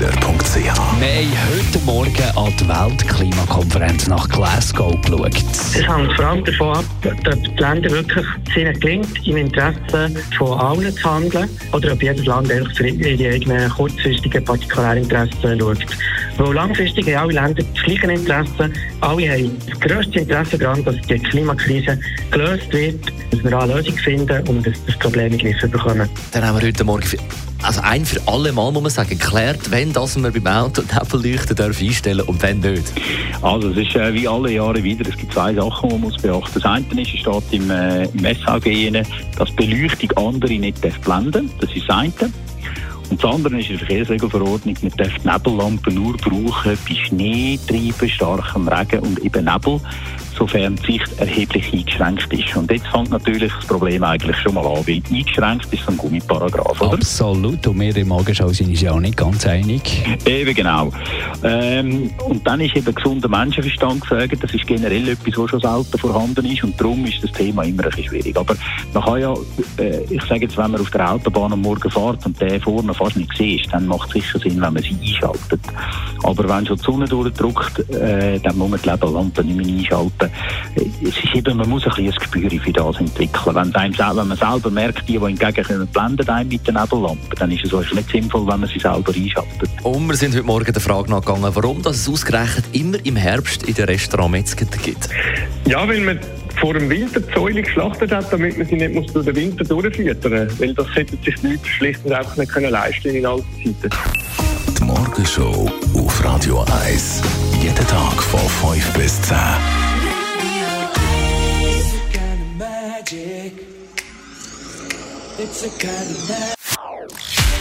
Wir haben heute Morgen an die Weltklimakonferenz nach Glasgow geschaut. Es hängt vor allem davon ab, ob die Länder wirklich ihnen gelingt, im Interesse von allen zu handeln oder ob jedes Land einfach für ihre eigenen kurzfristigen Partikularinteressen schaut. Weil langfristig haben alle Länder das gleiche Interesse. Alle haben das grösste Interesse daran, dass die Klimakrise gelöst wird, dass wir eine Lösung finden und dass das Problem in den Griff bekommen. Dann haben wir heute Morgen für, also ein für alle Mal, muss man sagen, geklärt, wenn das wir beim Auto Nebelleuchten dürfen einstellen und wenn nicht. Also es ist äh, wie alle Jahre wieder, es gibt zwei Sachen, die man muss beachten muss. Das eine ist, es steht im, äh, im rein, dass Beleuchtung andere nicht blenden darf. Das ist das eine. Und das andere ist in der Verkehrsregelverordnung, man darf die Nebellampen nur brauchen bei Schnee, Treiben, starkem Regen und eben Nebel, sofern die Sicht erheblich eingeschränkt ist. Und jetzt fängt natürlich das Problem eigentlich schon mal an, weil eingeschränkt ist so ein Gummiparagraf, oder? Absolut, und wir im Morgenschau sind uns ja auch nicht ganz einig. Eben genau. Ähm, und dann ist eben gesunder Menschenverstand gesagt, das ist generell etwas, was schon selten vorhanden ist und darum ist das Thema immer ein bisschen schwierig. Aber man kann ja, äh, ich sage jetzt, wenn man auf der Autobahn am Morgen fährt und der vorne fast nicht sieht, dann macht es sicher Sinn, wenn man sie einschaltet. Aber wenn schon die Sonne durchdrückt, äh, dann muss man die Lebenlampe nicht mehr einschalten. Äh, es ist eben, man muss ein bisschen ein Gespür für das entwickeln. Wenn, einem, wenn man selber merkt, die, die hingegen können, blenden einem mit der Nebellampe, dann ist es also nicht sinnvoll, wenn man sie selber einschaltet. Und wir sind heute Morgen der Frage nachgegangen, warum das es ausgerechnet immer im Herbst in den Restaurants Metzger gibt. Ja, weil man vor dem Winter die Säule geschlachtet hat, damit man sie nicht muss durch den Winter durchfüttern muss. Weil das hätten sich die Leute schlicht und einfach nicht können leisten in alten Zeiten. Die Morgenshow auf Radio 1. Jeden Tag von 5 bis 10.